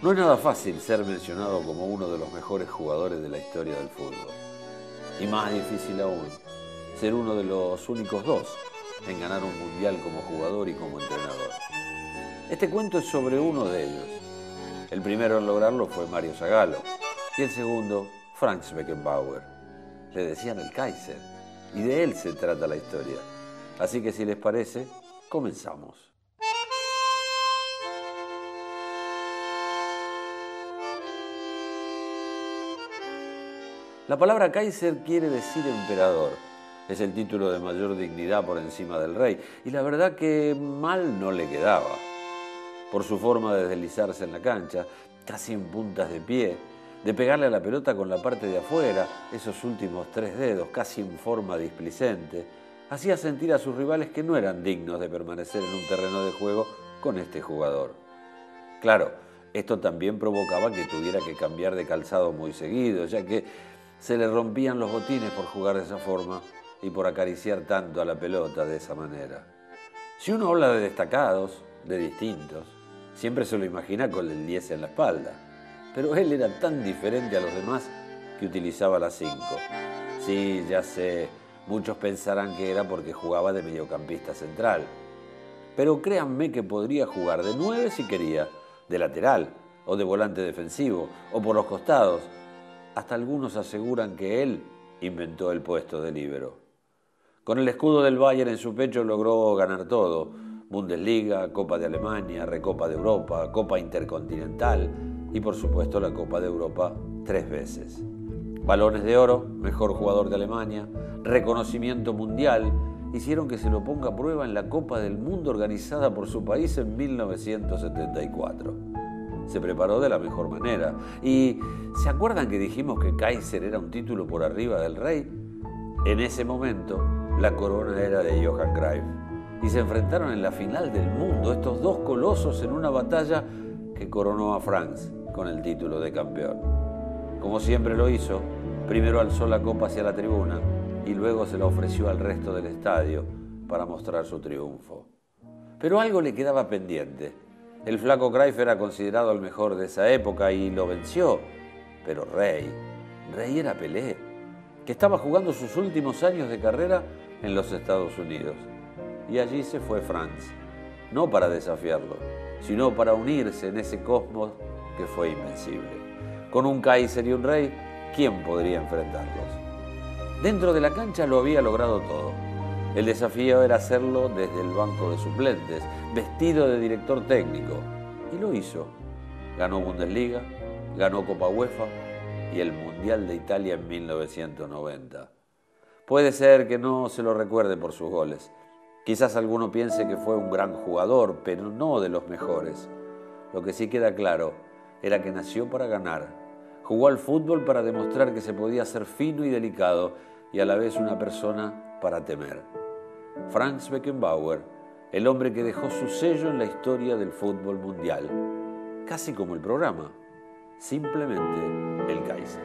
No es nada fácil ser mencionado como uno de los mejores jugadores de la historia del fútbol. Y más difícil aún, ser uno de los únicos dos en ganar un mundial como jugador y como entrenador. Este cuento es sobre uno de ellos. El primero en lograrlo fue Mario Zagallo y el segundo, Franz Beckenbauer. Le decían el Kaiser y de él se trata la historia. Así que si les parece, comenzamos. La palabra Kaiser quiere decir emperador. Es el título de mayor dignidad por encima del rey. Y la verdad que mal no le quedaba. Por su forma de deslizarse en la cancha, casi en puntas de pie, de pegarle a la pelota con la parte de afuera, esos últimos tres dedos, casi en forma displicente, hacía sentir a sus rivales que no eran dignos de permanecer en un terreno de juego con este jugador. Claro, esto también provocaba que tuviera que cambiar de calzado muy seguido, ya que se le rompían los botines por jugar de esa forma y por acariciar tanto a la pelota de esa manera. Si uno habla de destacados, de distintos, siempre se lo imagina con el 10 en la espalda, pero él era tan diferente a los demás que utilizaba la 5. Sí, ya sé, muchos pensarán que era porque jugaba de mediocampista central, pero créanme que podría jugar de 9 si quería, de lateral o de volante defensivo o por los costados hasta algunos aseguran que él inventó el puesto de líbero. Con el escudo del Bayern en su pecho logró ganar todo: Bundesliga, Copa de Alemania, Recopa de Europa, Copa Intercontinental y por supuesto la Copa de Europa tres veces. Balones de oro, mejor jugador de Alemania, reconocimiento mundial, hicieron que se lo ponga a prueba en la Copa del Mundo organizada por su país en 1974 se preparó de la mejor manera. ¿Y se acuerdan que dijimos que Kaiser era un título por arriba del rey? En ese momento, la corona era de Johann Cruyff y se enfrentaron en la final del mundo estos dos colosos en una batalla que coronó a Franz con el título de campeón. Como siempre lo hizo, primero alzó la copa hacia la tribuna y luego se la ofreció al resto del estadio para mostrar su triunfo. Pero algo le quedaba pendiente el flaco Cruyff era considerado el mejor de esa época y lo venció. Pero Rey, Rey era Pelé, que estaba jugando sus últimos años de carrera en los Estados Unidos. Y allí se fue Franz, no para desafiarlo, sino para unirse en ese cosmos que fue invencible. Con un Kaiser y un Rey, ¿quién podría enfrentarlos? Dentro de la cancha lo había logrado todo el desafío era hacerlo desde el banco de suplentes, vestido de director técnico. Y lo hizo. Ganó Bundesliga, ganó Copa UEFA y el Mundial de Italia en 1990. Puede ser que no se lo recuerde por sus goles. Quizás alguno piense que fue un gran jugador, pero no de los mejores. Lo que sí queda claro era que nació para ganar. Jugó al fútbol para demostrar que se podía ser fino y delicado y a la vez una persona para temer. Franz Beckenbauer, el hombre que dejó su sello en la historia del fútbol mundial, casi como el programa, simplemente el Kaiser.